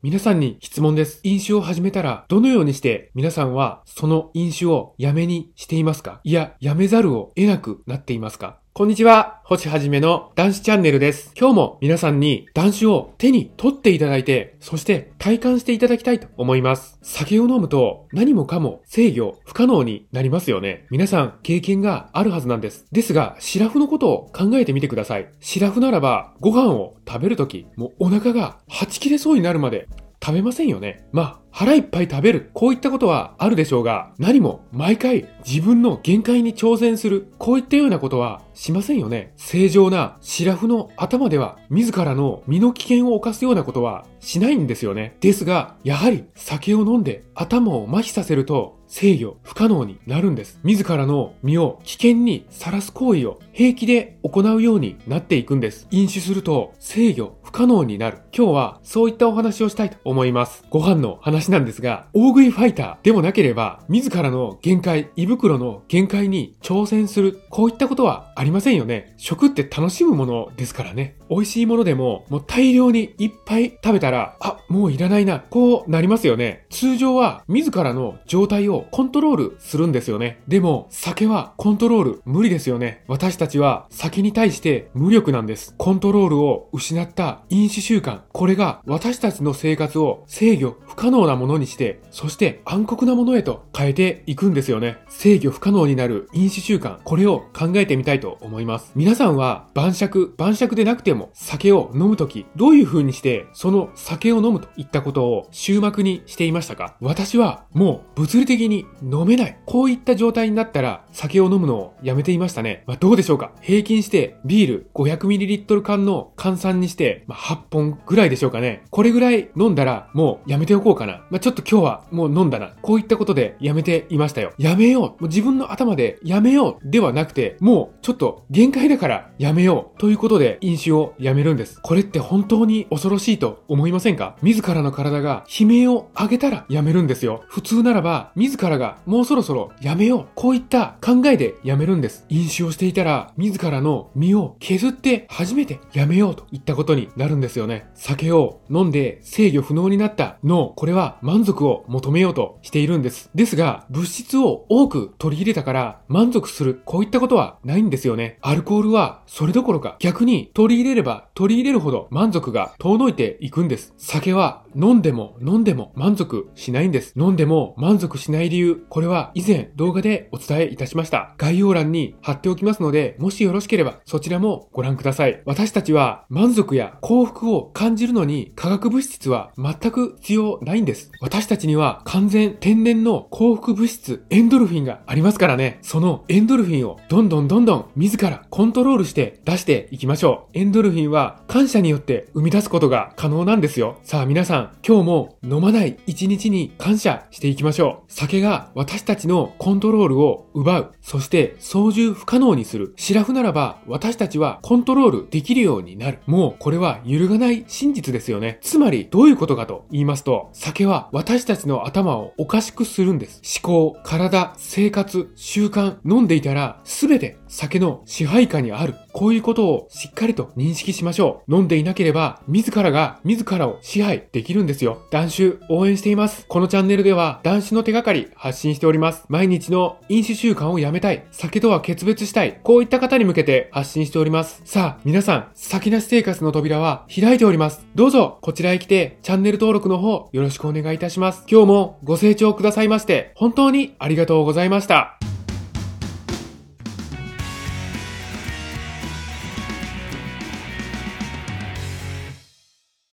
皆さんに質問です。飲酒を始めたら、どのようにして皆さんはその飲酒をやめにしていますか？いや、やめざるを得なくなっていますか？こんにちは、星はじめの男子チャンネルです。今日も皆さんに男子を手に取っていただいて、そして体感していただきたいと思います。酒を飲むと何もかも制御不可能になりますよね。皆さん経験があるはずなんです。ですが、シラフのことを考えてみてください。シラフならば、ご飯を食べるとき、もうお腹がはち切れそうになるまで食べませんよね。まあ、腹いっぱい食べる。こういったことはあるでしょうが、何も毎回自分の限界に挑戦する。こういったようなことはしませんよね。正常なシラフの頭では自らの身の危険を冒すようなことはしないんですよね。ですが、やはり酒を飲んで頭を麻痺させると制御不可能になるんです。自らの身を危険にさらす行為を平気で行うようになっていくんです。飲酒すると制御不可能になる。今日はそういったお話をしたいと思います。ご飯の話なんですが、大食いファイターでもなければ、自らの限界、胃袋の限界に挑戦する。こういったことはありませんよね。食って楽しむものですからね。美味しいものでも、もう大量にいっぱい食べたら、あ、もういらないな。こうなりますよね。通常は自らの状態をコントロールするんですよね。でも、酒はコントロール無理ですよね。私たちは酒に対して無力なんです。コントロールを失った飲酒習慣。これが私たちの生活を制御不可能なものにして、そして暗黒なものへと変えていくんですよね。制御不可能になる飲酒習慣。これを考えてみたいとと思います。皆さんは晩酌、晩酌でなくても酒を飲むとき、どういう風にしてその酒を飲むといったことを終幕にしていましたか？私はもう物理的に飲めない。こういった状態になったら酒を飲むのをやめていましたね。まあ、どうでしょうか？平均してビール 500ml 缶の換算にして、まあ、8本ぐらいでしょうかね。これぐらい飲んだらもうやめておこうかな。まあ、ちょっと今日はもう飲んだな。こういったことでやめていましたよ。やめよう。もう自分の頭でやめようではなくて、もうちょっと限界だからやめようということで飲酒をやめるんです。これって本当に恐ろしいと思いませんか？自らの体が悲鳴を上げたらやめるんですよ。普通ならば自らがもうそろそろやめよう。こういった考えでやめるんです。飲酒をしていたら自らの身を削って初めてやめようといったことになるんですよね。酒を飲んで制御不能になった脳、これは満足を求めようとしているんです。ですが、物質を多く取り入れたから満足する、こういったことはないんですよね。アルコールはそれどころか逆に取り入れれば取り入れるほど満足が遠のいていくんです。酒は飲んでも飲んでも満足しないんです。飲んでも満足しない理由、これは以前動画でお伝えいたしました。概要欄に貼っておきますので、もしよろしければそちらもご覧ください。私たちは満足や幸福を感じるのに化学物質は全く必要ないんです。私たちには完全天然の幸福物質、エンドルフィンがありますからね。そのエンドルフィンをどんどんどんどん自らコントロールして出していきましょう。エンドルフィンは感謝によって生み出すことが可能なんですよ。さあ皆さん、今日も飲まない一日に感謝していきましょう。酒が私たちのコントロールを奪う。そして操縦不可能にする。シラフならば私たちはコントロールできるようになる。もうこれは揺るがない真実ですよね。つまりどういうことかと言いますと、酒は私たちの頭をおかしくするんです。思考、体、生活、習慣、飲んでいたら全て酒の支配下にある。こういうことをしっかりと認識しましょう。飲んでいなければ、自らが自らを支配できるんですよ。男子応援しています。このチャンネルでは男子の手がかり発信しております。毎日の飲酒習慣をやめたい。酒とは決別したい。こういった方に向けて発信しております。さあ、皆さん、酒なし生活の扉は開いております。どうぞ、こちらへ来て、チャンネル登録の方、よろしくお願いいたします。今日もご清聴くださいまして、本当にありがとうございました。